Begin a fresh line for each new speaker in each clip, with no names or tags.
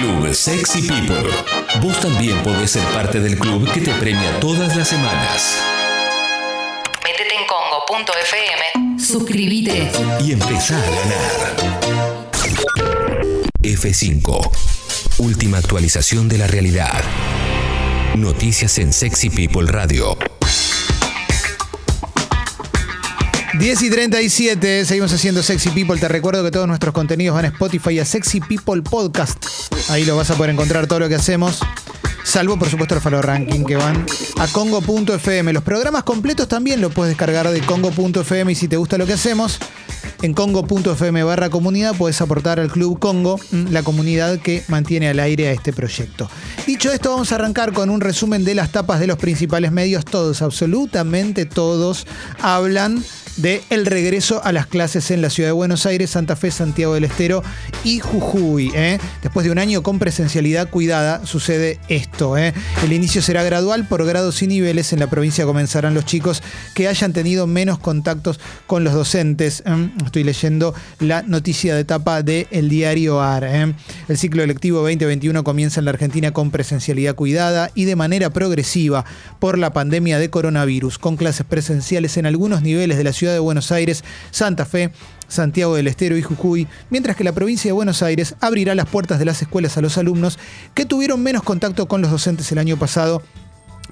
Club Sexy People. Vos también podés ser parte del club que te premia todas las semanas.
Métete en congo.fm.
Suscríbete.
Y empezá a ganar. F5. Última actualización de la realidad. Noticias en Sexy People Radio.
10 y 37, seguimos haciendo Sexy People. Te recuerdo que todos nuestros contenidos van a Spotify a Sexy People Podcast. Ahí lo vas a poder encontrar todo lo que hacemos. Salvo, por supuesto, el Follow Ranking que van a Congo.fm. Los programas completos también los puedes descargar de Congo.fm y si te gusta lo que hacemos, en Congo.fm barra comunidad puedes aportar al Club Congo, mm, la comunidad que mantiene al aire a este proyecto. Dicho esto, vamos a arrancar con un resumen de las tapas de los principales medios. Todos, absolutamente todos, hablan de el regreso a las clases en la ciudad de Buenos Aires, Santa Fe, Santiago del Estero y Jujuy. ¿eh? Después de un año con presencialidad cuidada, sucede esto. ¿eh? El inicio será gradual por grados y niveles. En la provincia comenzarán los chicos que hayan tenido menos contactos con los docentes. ¿eh? Estoy leyendo la noticia de etapa de El Diario AR. El ciclo electivo 2021 comienza en la Argentina con presencialidad cuidada y de manera progresiva por la pandemia de coronavirus, con clases presenciales en algunos niveles de la ciudad de Buenos Aires, Santa Fe, Santiago del Estero y Jujuy, mientras que la provincia de Buenos Aires abrirá las puertas de las escuelas a los alumnos que tuvieron menos contacto con los docentes el año pasado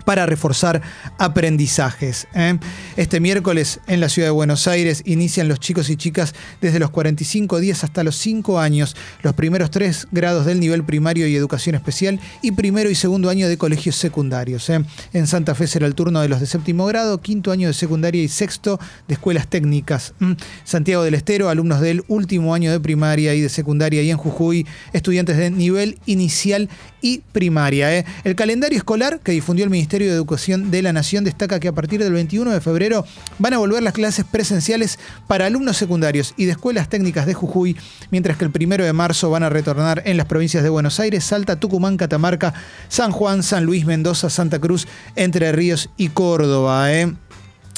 para reforzar aprendizajes. ¿eh? Este miércoles en la ciudad de Buenos Aires inician los chicos y chicas desde los 45 días hasta los 5 años, los primeros tres grados del nivel primario y educación especial y primero y segundo año de colegios secundarios. ¿eh? En Santa Fe será el turno de los de séptimo grado, quinto año de secundaria y sexto de escuelas técnicas. ¿Mm? Santiago del Estero, alumnos del último año de primaria y de secundaria y en Jujuy, estudiantes de nivel inicial y primaria. ¿eh? El calendario escolar que difundió el Ministerio de Educación de la Nación destaca que a partir del 21 de febrero van a volver las clases presenciales para alumnos secundarios y de escuelas técnicas de Jujuy, mientras que el primero de marzo van a retornar en las provincias de Buenos Aires, Salta, Tucumán, Catamarca, San Juan, San Luis, Mendoza, Santa Cruz, Entre Ríos y Córdoba. ¿eh?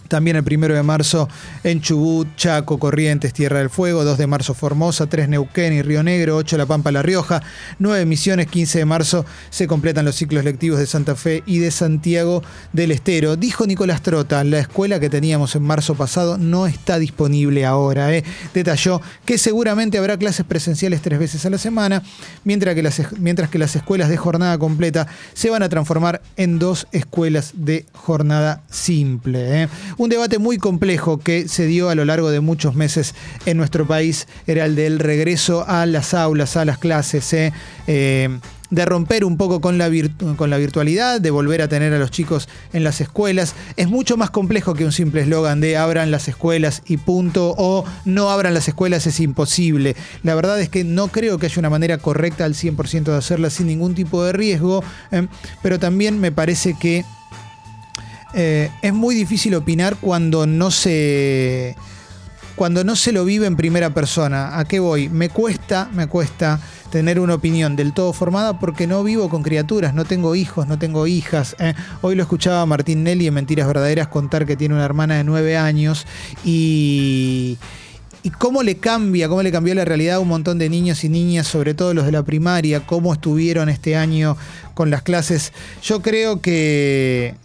También el primero de marzo en Chubut, Chaco, Corrientes, Tierra del Fuego, 2 de marzo Formosa, 3 Neuquén y Río Negro, 8 La Pampa, La Rioja, 9 Misiones, 15 de marzo se completan los ciclos lectivos de Santa Fe y de Santiago del Estero. Dijo Nicolás Trota, la escuela que teníamos en marzo pasado no está disponible ahora. ¿eh? Detalló que seguramente habrá clases presenciales tres veces a la semana, mientras que, las, mientras que las escuelas de jornada completa se van a transformar en dos escuelas de jornada simple. ¿eh? Un debate muy complejo que se dio a lo largo de muchos meses en nuestro país era el del regreso a las aulas, a las clases. ¿eh? Eh, de romper un poco con la, virtualidad, de volver a tener a los chicos en las escuelas. Es mucho más complejo que un simple eslogan de abran las escuelas y punto, o no abran las escuelas es imposible. La verdad es que no creo que haya una manera correcta al 100% de hacerla sin ningún tipo de riesgo, ¿eh? pero también me parece que eh, es muy difícil opinar cuando no se. Cuando no se lo vive en primera persona. ¿A qué voy? Me cuesta, me cuesta tener una opinión del todo formada porque no vivo con criaturas, no tengo hijos, no tengo hijas. ¿eh? Hoy lo escuchaba Martín Nelly en Mentiras Verdaderas contar que tiene una hermana de nueve años y y cómo le cambia, cómo le cambió la realidad a un montón de niños y niñas, sobre todo los de la primaria, cómo estuvieron este año con las clases. Yo creo que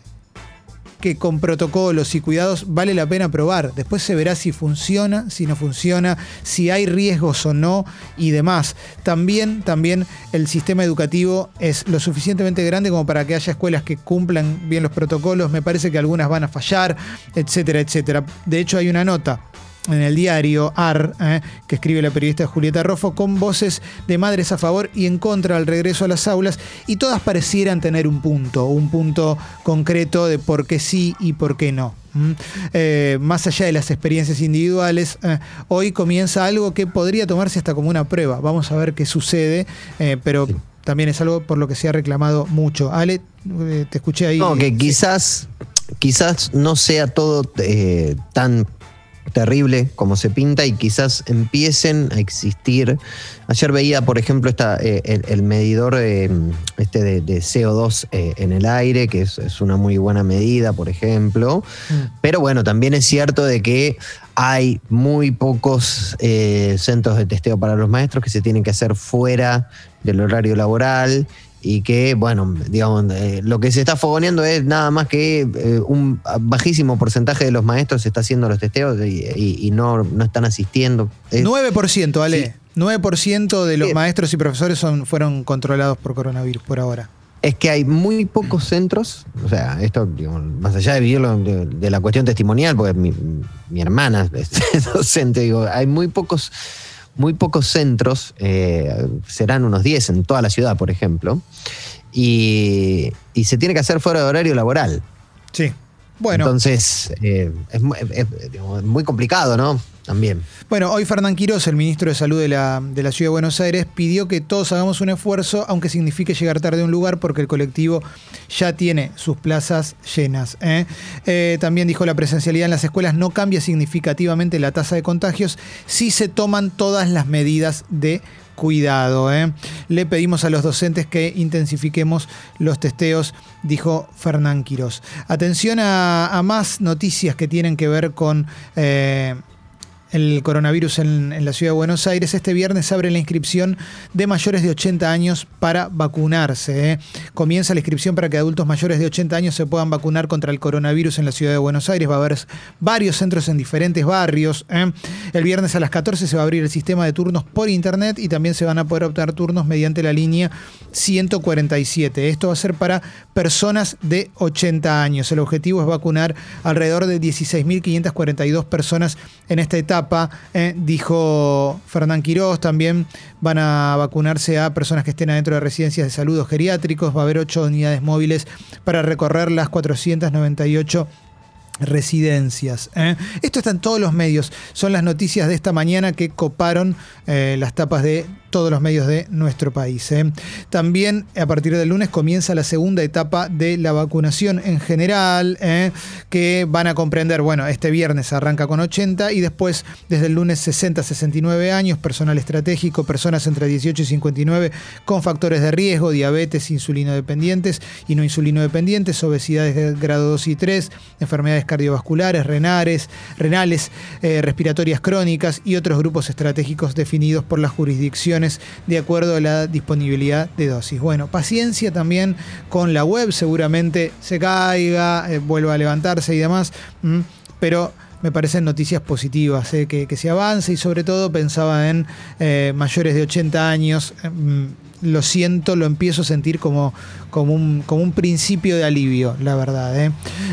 que con protocolos y cuidados vale la pena probar. Después se verá si funciona, si no funciona, si hay riesgos o no y demás. También, también el sistema educativo es lo suficientemente grande como para que haya escuelas que cumplan bien los protocolos. Me parece que algunas van a fallar, etcétera, etcétera. De hecho, hay una nota en el diario AR, eh, que escribe la periodista Julieta Roffo, con voces de madres a favor y en contra del regreso a las aulas, y todas parecieran tener un punto, un punto concreto de por qué sí y por qué no. Eh, más allá de las experiencias individuales, eh, hoy comienza algo que podría tomarse hasta como una prueba. Vamos a ver qué sucede, pero también es algo por lo que se ha reclamado mucho. Ale, te escuché ahí.
No, que quizás, quizás no sea todo tan
terrible como se pinta y quizás empiecen a existir. Ayer veía, por ejemplo, esta, eh, el, el medidor eh, este de, de CO2 eh, en el aire, que es, es una muy buena medida, por ejemplo. Pero bueno, también es cierto de que hay muy pocos centros de testeo para los maestros que se tienen que hacer fuera del horario laboral y que, bueno, digamos, eh, lo que se está fogoneando es nada más que eh, un bajísimo porcentaje de los maestros está haciendo los testeos y, y- y no, no están asistiendo. Es-
9%, Ale.
Sí.
9% de los
Sí.
maestros y profesores son, fueron controlados por coronavirus por ahora.
es que hay muy pocos centros, o sea, esto, digamos, más allá de vivirlo de, de la cuestión testimonial, porque mi, mi hermana es docente, digo, hay muy pocos, muy pocos centros, eh, serán unos 10 en toda la ciudad, por ejemplo, y, y se tiene que hacer fuera de horario laboral.
Sí. Bueno,
Entonces, eh, es, mu- es- muy complicado, ¿no? También.
bueno, hoy Fernán Quirós, el ministro de Salud de la, de la Ciudad de Buenos Aires, pidió que todos hagamos un esfuerzo, aunque signifique llegar tarde a un lugar, porque el colectivo ya tiene sus plazas llenas. ¿eh? Eh, también dijo la presencialidad en las escuelas no cambia significativamente la tasa de contagios si se toman todas las medidas de cuidado. ¿eh? Le pedimos a los docentes que intensifiquemos los testeos, dijo Fernán Quirós. Atención a, más noticias que tienen que ver con... eh, el coronavirus en, la ciudad de Buenos Aires. Este viernes abre la inscripción de mayores de 80 años para vacunarse. ¿eh? Comienza la inscripción para que adultos mayores de 80 años se puedan vacunar contra el coronavirus en la ciudad de Buenos Aires. Va a haber varios centros en diferentes barrios. ¿eh? El viernes a las 14 se va a abrir el sistema de turnos por internet y también se van a poder optar turnos mediante la línea 147. Esto va a ser para personas de 80 años. El objetivo es vacunar alrededor de 16.542 personas en esta etapa, eh, dijo Fernán Quirós. También van a vacunarse a personas que estén adentro de residencias de salud geriátricos. Va a haber ocho unidades móviles para recorrer las 498 residencias. ¿eh? Esto está en todos los medios. Son las noticias de esta mañana que coparon eh, las tapas de todos los medios de nuestro país. ¿eh? También a partir del lunes comienza la segunda etapa de la vacunación en general, ¿eh? que van a comprender, bueno, este viernes arranca con 80 y después desde el lunes 60 69 años, personal estratégico, personas entre 18 y 59 con factores de riesgo, diabetes, insulino dependientes y no insulino dependientes, obesidades de grado 2 y 3, enfermedades cardiovasculares, renales, renales eh, respiratorias crónicas y otros grupos estratégicos definidos por las de acuerdo a la disponibilidad de dosis. Bueno, paciencia también con la web, seguramente se caiga, eh, vuelva a levantarse y demás, mm, pero me parecen noticias positivas, eh, que, que se avance y sobre todo pensaba en eh, mayores de 80 años. mm, lo siento, lo empiezo a sentir como, como, un, como un principio de alivio, la verdad. ¿eh?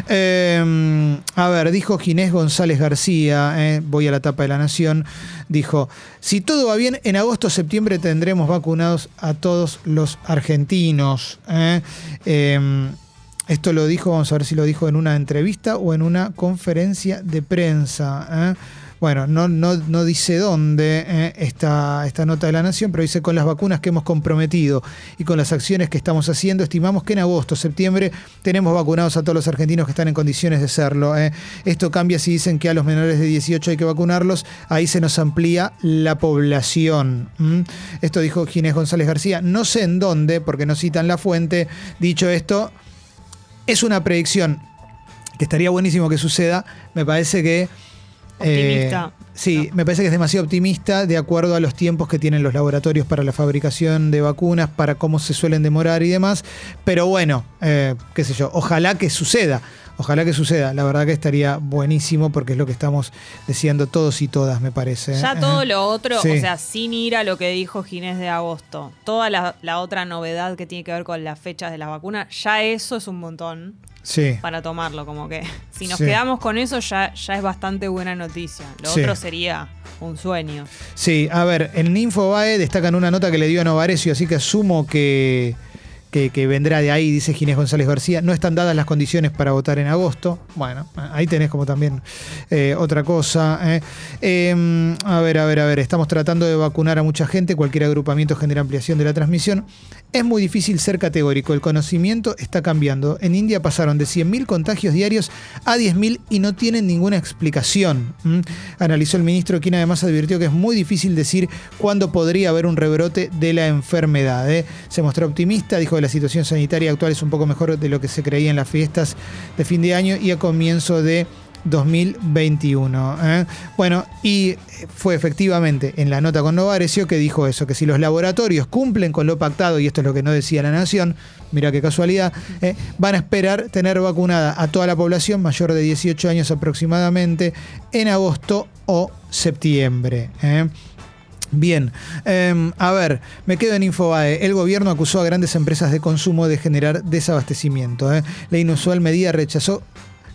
Eh, a ver, dijo Ginés González García, ¿eh? voy a la tapa de la Nación, dijo, si todo va bien, en agosto septiembre tendremos vacunados a todos los argentinos. ¿eh? Eh, esto lo dijo, vamos a ver si lo dijo en una entrevista o en una conferencia de prensa. Bueno, no, no, no dice dónde eh, esta, esta nota de la Nación, pero dice con las vacunas que hemos comprometido y con las acciones que estamos haciendo, estimamos que en agosto, septiembre, tenemos vacunados a todos los argentinos que están en condiciones de serlo. eh. Esto cambia si dicen que a los menores de 18 hay que vacunarlos, ahí se nos amplía la población. Esto dijo Ginés González García, no sé en dónde, porque no citan la fuente. Dicho esto, es una predicción que estaría buenísimo que suceda. Me parece que.
Optimista.
eh, sí, me parece que es demasiado optimista de acuerdo a los tiempos que tienen los laboratorios para la fabricación de vacunas, para cómo se suelen demorar y demás. Pero bueno, eh, qué sé yo, ojalá que suceda. Ojalá que suceda. La verdad que estaría buenísimo porque es lo que estamos deseando todos y todas, me parece.
Ya
¿eh?
todo lo otro,
Sí.
o sea, sin ir a lo que dijo Ginés de agosto, toda la, la otra novedad que tiene que ver con las fechas de las vacunas, ya eso es un montón
Sí.
para tomarlo, como que si nos
Sí.
quedamos con eso ya, ya es bastante buena noticia. Lo
Sí.
otro sería un sueño.
Sí, a ver, en Infobae destacan una nota que le dio a Novarecio, así que asumo que, que, vendrá de ahí, dice Ginés González García. No están dadas las condiciones para votar en agosto. Bueno, ahí tenés como también eh, otra cosa. eh. Eh, a ver, a ver, a ver. Estamos tratando de vacunar a mucha gente. Cualquier agrupamiento genera ampliación de la transmisión. Es muy difícil ser categórico. El conocimiento está cambiando. En India pasaron de 100.000 contagios diarios a 10.000 y no tienen ninguna explicación. Analizó el ministro, quien además advirtió que es muy difícil decir cuándo podría haber un rebrote de la enfermedad. ¿eh? Se mostró optimista, dijo que la situación sanitaria actual es un poco mejor de lo que se creía en las fiestas de fin de año y a comienzo de 2021. ¿eh? Bueno, y fue efectivamente en la nota con Novarecio que dijo eso, que si los laboratorios cumplen con lo pactado, y esto es lo que no decía la Nación, mira qué casualidad, ¿eh? van a esperar tener vacunada a toda la población mayor de 18 años aproximadamente en agosto o septiembre. ¿eh? Bien, eh, a ver, me quedo en Infobae. El gobierno acusó a grandes empresas de consumo de generar desabastecimiento. ¿eh? La inusual medida rechazó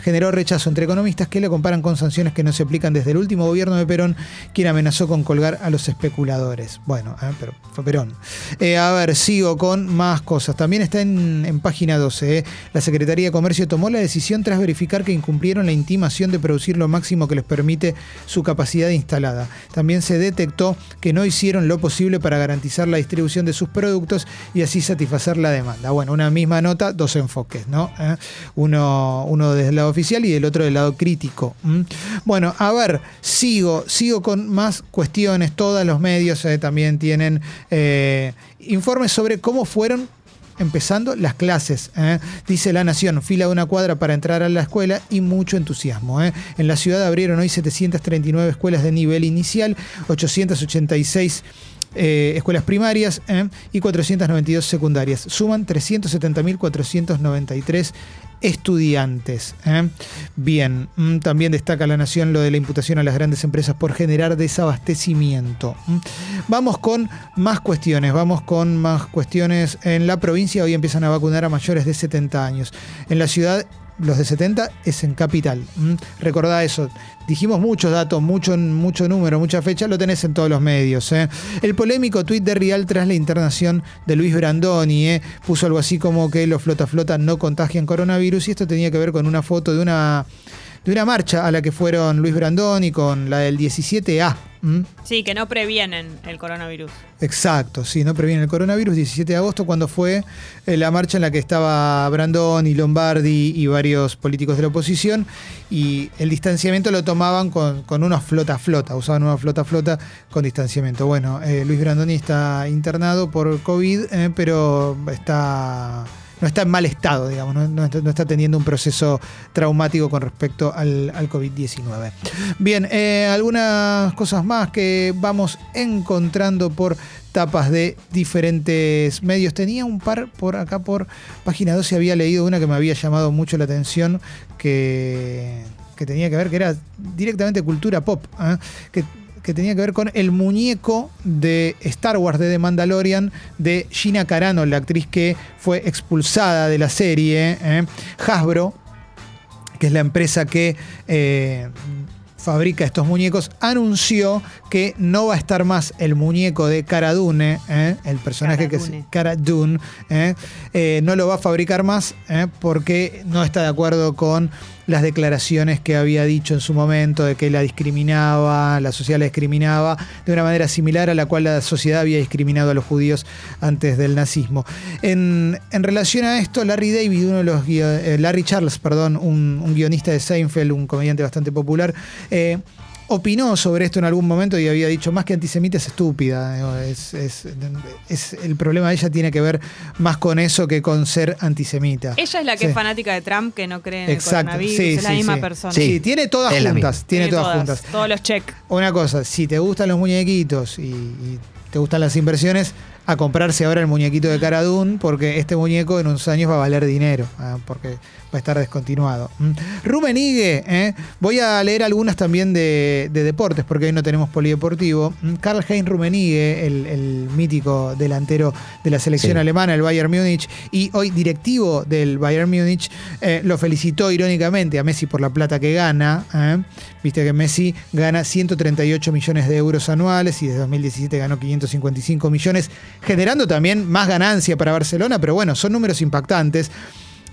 generó rechazo entre economistas que le comparan con sanciones que no se aplican desde el último gobierno de Perón, quien amenazó con colgar a los especuladores. Bueno, eh, pero fue Perón. Eh, a ver, sigo con más cosas. También está en, en página 12. eh. La Secretaría de Comercio tomó la decisión tras verificar que incumplieron la intimación de producir lo máximo que les permite su capacidad instalada. También se detectó que no hicieron lo posible para garantizar la distribución de sus productos y así satisfacer la demanda. Bueno, una misma nota, dos enfoques, ¿no? Eh, Uno, uno desde el lado oficial y del otro del lado crítico. ¿m? Bueno, a ver, sigo, sigo con más cuestiones. Todos los medios eh, también tienen eh, informes sobre cómo fueron empezando las clases. ¿eh? Dice La Nación, fila de una cuadra para entrar a la escuela y mucho entusiasmo. En la ciudad abrieron hoy 739 escuelas de nivel inicial, 886 eh, escuelas primarias ¿eh? y 492 secundarias. Suman 370.493 estudiantes. ¿eh? Bien, mm, también destaca la Nación lo de la imputación a las grandes empresas por generar desabastecimiento. Vamos con más cuestiones, vamos con más cuestiones. En la provincia hoy empiezan a vacunar a mayores de 70 años. En la ciudad los de 70 es en capital. ¿m? Recordá eso. Dijimos muchos datos, mucho, mucho número, mucha fecha, lo tenés en todos los medios. ¿eh? El polémico tuit de Rial tras la internación de Luis Brandoni ¿eh? puso algo así como que los flota flota no contagian coronavirus y esto tenía que ver con una foto de una, de una marcha a la que fueron Luis Brandoni con la del 17A. ¿m?
Sí, que no previenen el coronavirus.
Exacto, sí, no previene el coronavirus. 17 de agosto, cuando fue eh, la marcha en la que estaba Brandoni, Lombardi y varios políticos de la oposición. Y el distanciamiento lo tomaban con, con unos flota-flota, usaban una flota-flota con distanciamiento. Bueno, eh, Luis Brandoni está internado por COVID, eh, pero está. No está en mal estado, digamos, no, no está, teniendo un proceso traumático con respecto al, al COVID-19. Bien, eh, algunas cosas más que vamos encontrando por tapas de diferentes medios. Tenía un par por acá por página 12, había leído una que me había llamado mucho la atención, que, que tenía que ver, que era directamente cultura pop, ¿eh? que, que tenía que ver con el muñeco de Star Wars de The Mandalorian de Gina Carano, la actriz que fue expulsada de la serie. ¿eh? Hasbro, que es la empresa que eh, fabrica estos muñecos, anunció que no va a estar más el muñeco de Cara Dune, ¿eh? el personaje
Cara
que
Dune.
es Cara Dune, ¿eh? Eh, no lo va a fabricar más porque no está de acuerdo con las declaraciones que había dicho en su momento de que la discriminaba, la sociedad la discriminaba de una manera similar a la cual la sociedad había discriminado a los judíos antes del nazismo. En, en relación a esto, Larry David, uno de los eh, Larry Charles, perdón, un, un guionista de Seinfeld, un comediante bastante popular, eh, opinó sobre esto en algún momento y había dicho más que antisemita es estúpida. Es, es- es- el problema de ella tiene que ver más con eso que con ser antisemita.
Ella es la que
Sí.
es fanática de Trump, que no cree en el
Exacto,
coronavirus.
sí,
es la misma
sí.
persona.
Sí,
Sí,
tiene todas
es
juntas. Tiene, todas, juntas.
Todos los check.
Una cosa, si te gustan los muñequitos y, y te gustan las inversiones, a comprarse ahora el muñequito de Cara Dune, porque este muñeco en unos años va a valer dinero, ah, porque va a estar descontinuado. Mm. Rubén Igue, ¿eh? voy a leer algunas también de, de deportes, porque hoy no tenemos polideportivo. Mm, Karl Heinz Rummenigge, el, el mítico delantero de la selección
Sí.
alemana, el Bayern Múnich, y hoy directivo del Bayern Múnich, eh, lo felicitó irónicamente a Messi por la plata que gana. ¿eh? Viste que Messi gana 138 millones de euros anuales y desde 2017 ganó 555 millones generando también más ganancia para Barcelona, pero bueno, son números impactantes.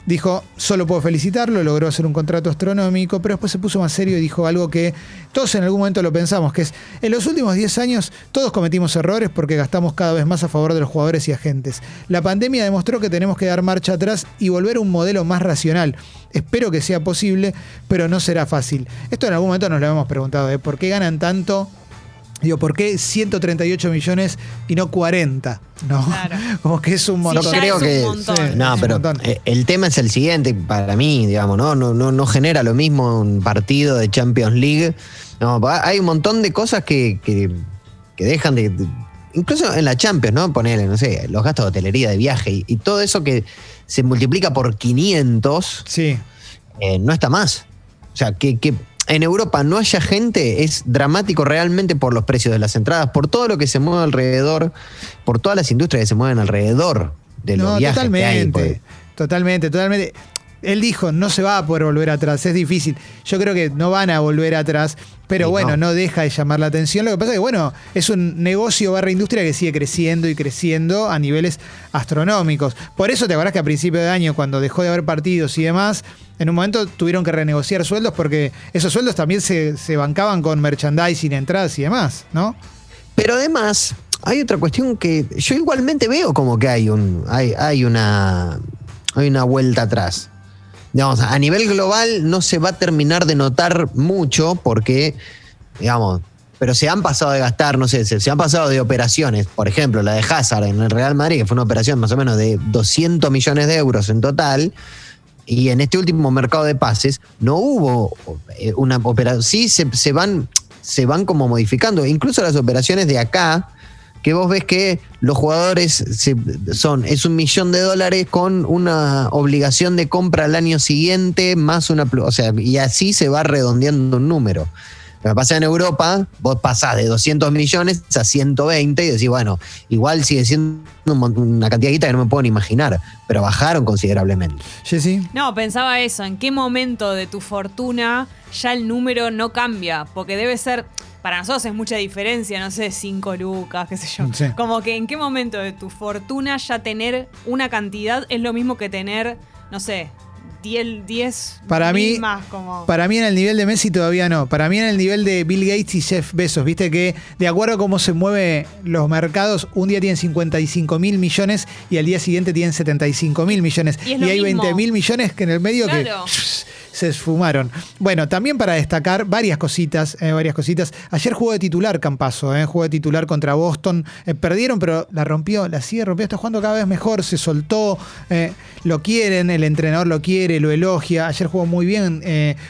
Dijo, solo puedo felicitarlo, logró hacer un contrato astronómico, pero después se puso más serio y dijo algo que todos en algún momento lo pensamos, que es, en los últimos 10 años todos cometimos errores porque gastamos cada vez más a favor de los jugadores y agentes. La pandemia demostró que tenemos que dar marcha atrás y volver a un modelo más racional. Espero que sea posible, pero no será fácil. Esto en algún momento nos lo hemos preguntado, ¿eh? ¿por qué ganan tanto? Digo, ¿por qué 138 millones y no 40? No,
Claro.
como que es un
Sí,
montón.
Yo
ya
creo
es un
que
montón.
Sí.
no,
es un
pero
montón.
eh, el tema es el siguiente para mí, digamos, ¿no? No, no, no genera lo mismo un partido de Champions League. No, hay un montón de cosas que, que, que dejan de, de- incluso en la Champions, ¿no? Ponerle, no sé, los gastos de hotelería, de viaje y, y todo eso que se multiplica por 500,
Sí.
eh, no está más. O sea, que en Europa no haya gente es dramático realmente por los precios de las entradas, por todo lo que se mueve alrededor, por todas las industrias que se mueven alrededor de los
No,
viajes que hay.
totalmente.
pues.
Totalmente, totalmente. Él dijo, no se va a poder volver atrás, es difícil. Yo creo que no van a volver atrás, pero
Y
bueno,
no.
no. deja de llamar la atención. Lo que pasa es que, bueno, es un negocio barra industria que sigue creciendo y creciendo a niveles astronómicos. Por eso te acordás que a principio de año, cuando dejó de haber partidos y demás, en un momento tuvieron que renegociar sueldos porque esos sueldos también se, se bancaban con merchandising, entradas y demás, ¿no?
Pero además, hay otra cuestión que yo igualmente veo como que hay un. hay, hay una. hay una vuelta atrás. Digamos, a nivel global no se va a terminar de notar mucho porque, digamos, pero se han pasado de gastar, no sé, se, se han pasado de operaciones. Por ejemplo, la de Hazard en el Real Madrid, que fue una operación más o menos de 200 millones de euros en total. Y en este último mercado de pases no hubo eh, una operación. Sí, se, se van, se van como modificando. Incluso las operaciones de acá, que vos ves que los jugadores se- son, es un millón de dólares con una obligación de compra al año siguiente, más una. O sea, y así se va redondeando un número. Lo que pasa en Europa, vos pasás de 200 millones a 120 y decís, bueno, igual sigue siendo una cantidad que no me puedo ni imaginar, pero bajaron considerablemente.
Jessy.
No, pensaba eso, ¿en qué momento de tu fortuna ya el número no cambia? Porque debe ser, para nosotros es mucha diferencia, no sé, 5 lucas, qué sé yo.
Sí.
Como que en qué momento de tu fortuna ya tener una cantidad es lo mismo que tener, no sé, 10, 10
Para
mil
mí-
más como...
Para mí en el nivel de Messi todavía no. Para mí en el nivel de Bill Gates y Jeff Bezos. Viste que de acuerdo a cómo se mueven los mercados, un día tienen 55 mil millones y al día siguiente tienen 75 mil millones.
Y
hay
mismo.
20 mil millones que en el medio
Claro.
que se esfumaron. Bueno, también para destacar varias cositas, eh, varias cositas. Ayer jugó de titular Campaso, eh, jugó de titular contra Boston. Eh, perdieron, pero la rompió, la sigue rompiendo. Está jugando cada vez mejor, se soltó. lo quieren, el entrenador lo quiere, lo elogia. Ayer jugó muy bien,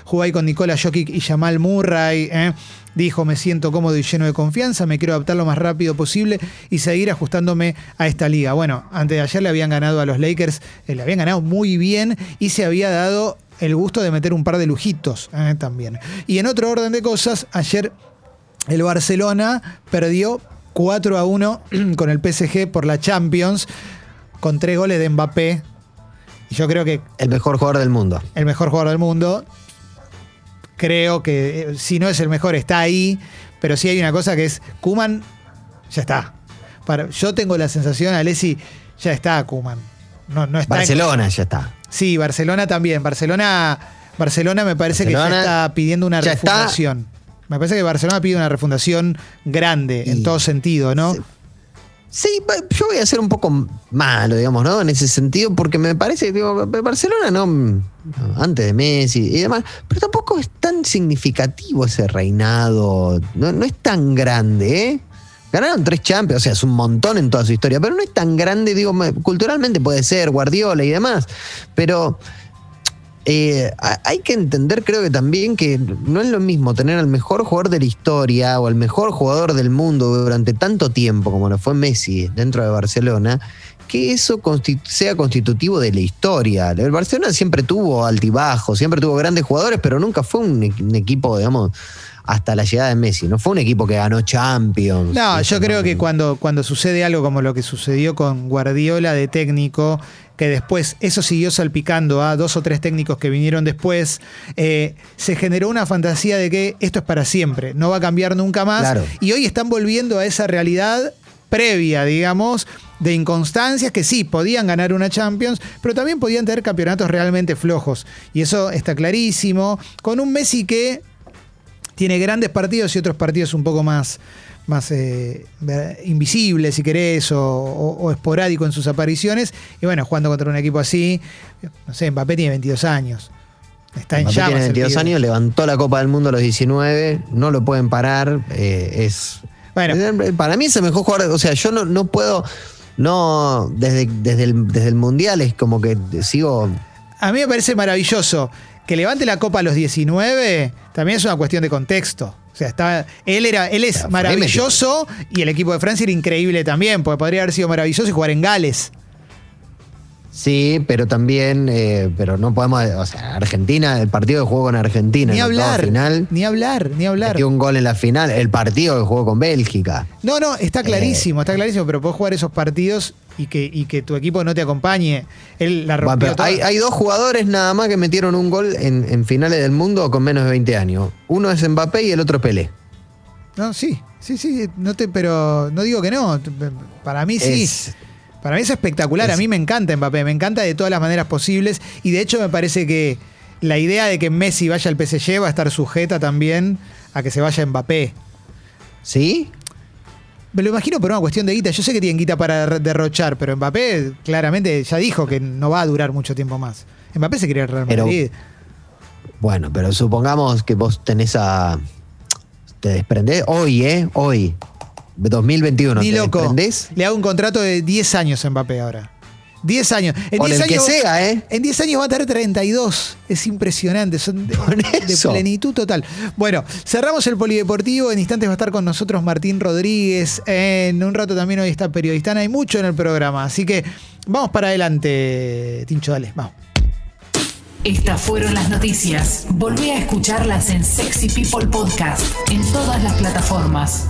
jugó ahí con Nicola Jokic y Jamal Murray. Dijo, me siento cómodo y lleno de confianza, me quiero adaptar lo más rápido posible y seguir ajustándome a esta liga. Bueno, antes de ayer le habían ganado a los Lakers, le habían ganado muy bien y se había dado el gusto de meter un par de lujitos eh, también. Y en otro orden de cosas, ayer el Barcelona perdió 4 a 1 con el PSG por la Champions, con tres goles de Mbappé. Y yo creo que
El mejor jugador del mundo.
el mejor jugador del mundo. Creo que eh, si no es el mejor, está ahí. Pero sí hay una cosa que es Kuman, ya está. Para, yo tengo la sensación, Alessi, ya está Kuman. No, no está en-
Barcelona ya está.
Sí, Barcelona también. Barcelona, Barcelona me parece que ya está pidiendo una
ya está.
refundación. Me parece que Barcelona pide una refundación grande en todo sentido, ¿no?
Sí. Yo voy a ser un poco malo, digamos, ¿no? En ese sentido, porque me parece, digo, Barcelona no, no, antes de Messi y demás, pero tampoco es tan significativo ese reinado, no, no es tan grande, ¿eh? Ganaron tres Champions, o sea, es un montón en toda su historia, pero no es tan grande, digo, me- culturalmente puede ser, Guardiola y demás, pero eh, ha- hay que entender, creo que también, que no es lo mismo tener al mejor jugador de la historia o al mejor jugador del mundo durante tanto tiempo como lo fue Messi dentro de Barcelona, que eso sea constitutivo de la historia. El Barcelona siempre tuvo altibajos, siempre tuvo grandes jugadores, pero nunca fue un, un equipo, digamos, hasta la llegada de Messi. No fue un equipo que ganó Champions.
No, yo creo que cuando, cuando sucede algo como lo que sucedió con Guardiola de técnico, que después eso siguió salpicando a dos o tres técnicos que vinieron después, eh, se generó una fantasía de que esto es para siempre, no va a cambiar nunca más.
Claro.
Y hoy están volviendo a esa realidad previa, digamos, de inconstancias que sí, podían ganar una Champions, pero también podían tener campeonatos realmente flojos. Y eso está clarísimo. Con un Messi que tiene grandes partidos y otros partidos un poco más, más eh, invisibles, si querés, o, o- o esporádico en sus apariciones. Y bueno, jugando contra un equipo así, no sé, Mbappé tiene 22 años. Está en
Mbappé
llamas.
tiene
el
22
pibe.
años, levantó la Copa del Mundo a los 19, no lo pueden parar. eh, es.
Bueno.
eh, Para mí es el mejor jugador. O sea, yo no, no puedo. No. Desde, desde, el, desde el Mundial es como que sigo.
A mí me parece maravilloso que levante la copa a los 19, también es una cuestión de contexto. O sea, está, él, era, él es
Pero
maravilloso y el equipo de Francia era increíble también, porque podría haber sido maravilloso y jugar en Gales.
Sí, pero también. eh, pero no podemos. O sea, Argentina, el partido que jugó con Argentina.
Ni
en
hablar,
Final,
ni hablar, ni hablar.
metió un gol en la final. El partido que jugó con Bélgica.
No, no,
Eh.
está clarísimo, está clarísimo, pero puedes jugar esos partidos y que, y que tu equipo no te acompañe. Él la rompió toda.
hay, hay dos jugadores nada más que metieron un gol en, en finales del mundo con menos de 20 años. Uno es Mbappé y el otro Pelé.
No, sí, sí, sí, no te, pero no digo que no. Para mí sí.
Es-
Para mí es espectacular,
Es-
a mí me encanta Mbappé, me encanta de todas las maneras posibles y de hecho me parece que la idea de que Messi vaya al PSG va a estar sujeta también a que se vaya Mbappé.
¿Sí?
Me lo imagino por una cuestión de guita, yo sé que tienen guita para derrochar, pero Mbappé claramente ya dijo que no va a durar mucho tiempo más. Mbappé se quiere al Real
Pero-. Bueno, pero supongamos que vos tenés a. Te desprendés hoy, ¿eh? Hoy. 2021.
Ni
¿Te
loco.
desprendés?
Le hago un contrato de 10 años a Mbappé ahora. 10 años. En
O
10
el que
años,
sea, ¿eh?
En 10 años va a tener 32. Es impresionante. Son de, de plenitud total. Bueno, cerramos el polideportivo. En instantes va a estar con nosotros Martín Rodríguez. En un rato también hoy está Periodistana. Hay mucho en el programa. Así que vamos para adelante, Tincho. Dale, vamos.
Estas fueron las noticias. Volví a escucharlas en Sexy People Podcast en todas las plataformas.